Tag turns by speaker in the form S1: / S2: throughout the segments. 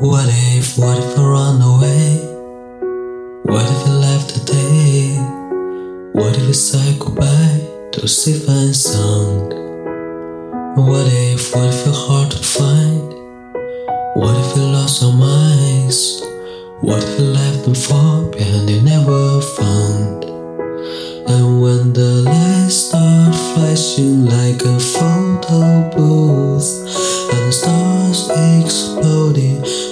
S1: What if, what if I run away? What if I left today? What if I say goodbye to Stephen Sound? What if, what if you're hard to find? What if you lost your minds? What if you left them far behind you never found? And when the lights start flashing like a photo booth, and the stars explode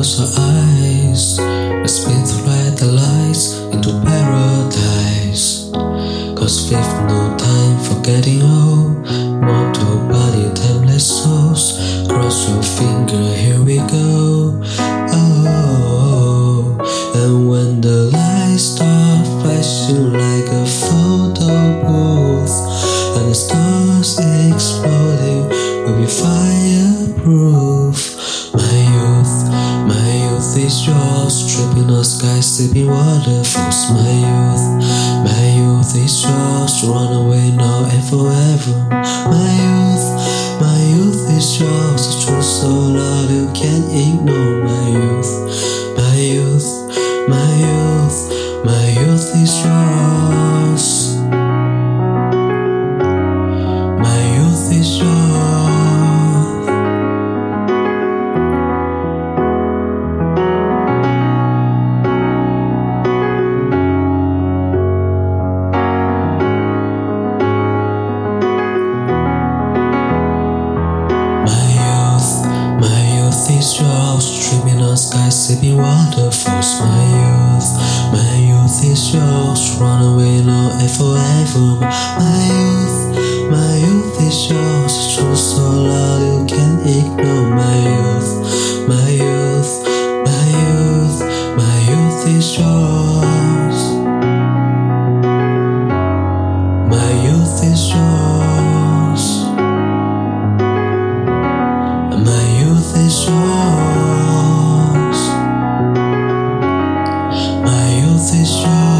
S1: close our eyes? Let's spin through the lights into paradise. Cause we've no time for getting old. Mortal body, timeless souls. Cross your finger, here we go. Oh, and when the lights start flashing like a photo booth, and the stars exploding we'll be fireproof. Yours, tripping on skies, sipping waterfalls. My youth, my youth is yours, run away now and forever. My youth, my youth is yours, truth so loud you can't ignore. My youth, Dreaming on skies, sipping waterfalls. My youth, my youth is yours. Run away now and forever. My youth, my youth is yours. Truth so loud this wrong.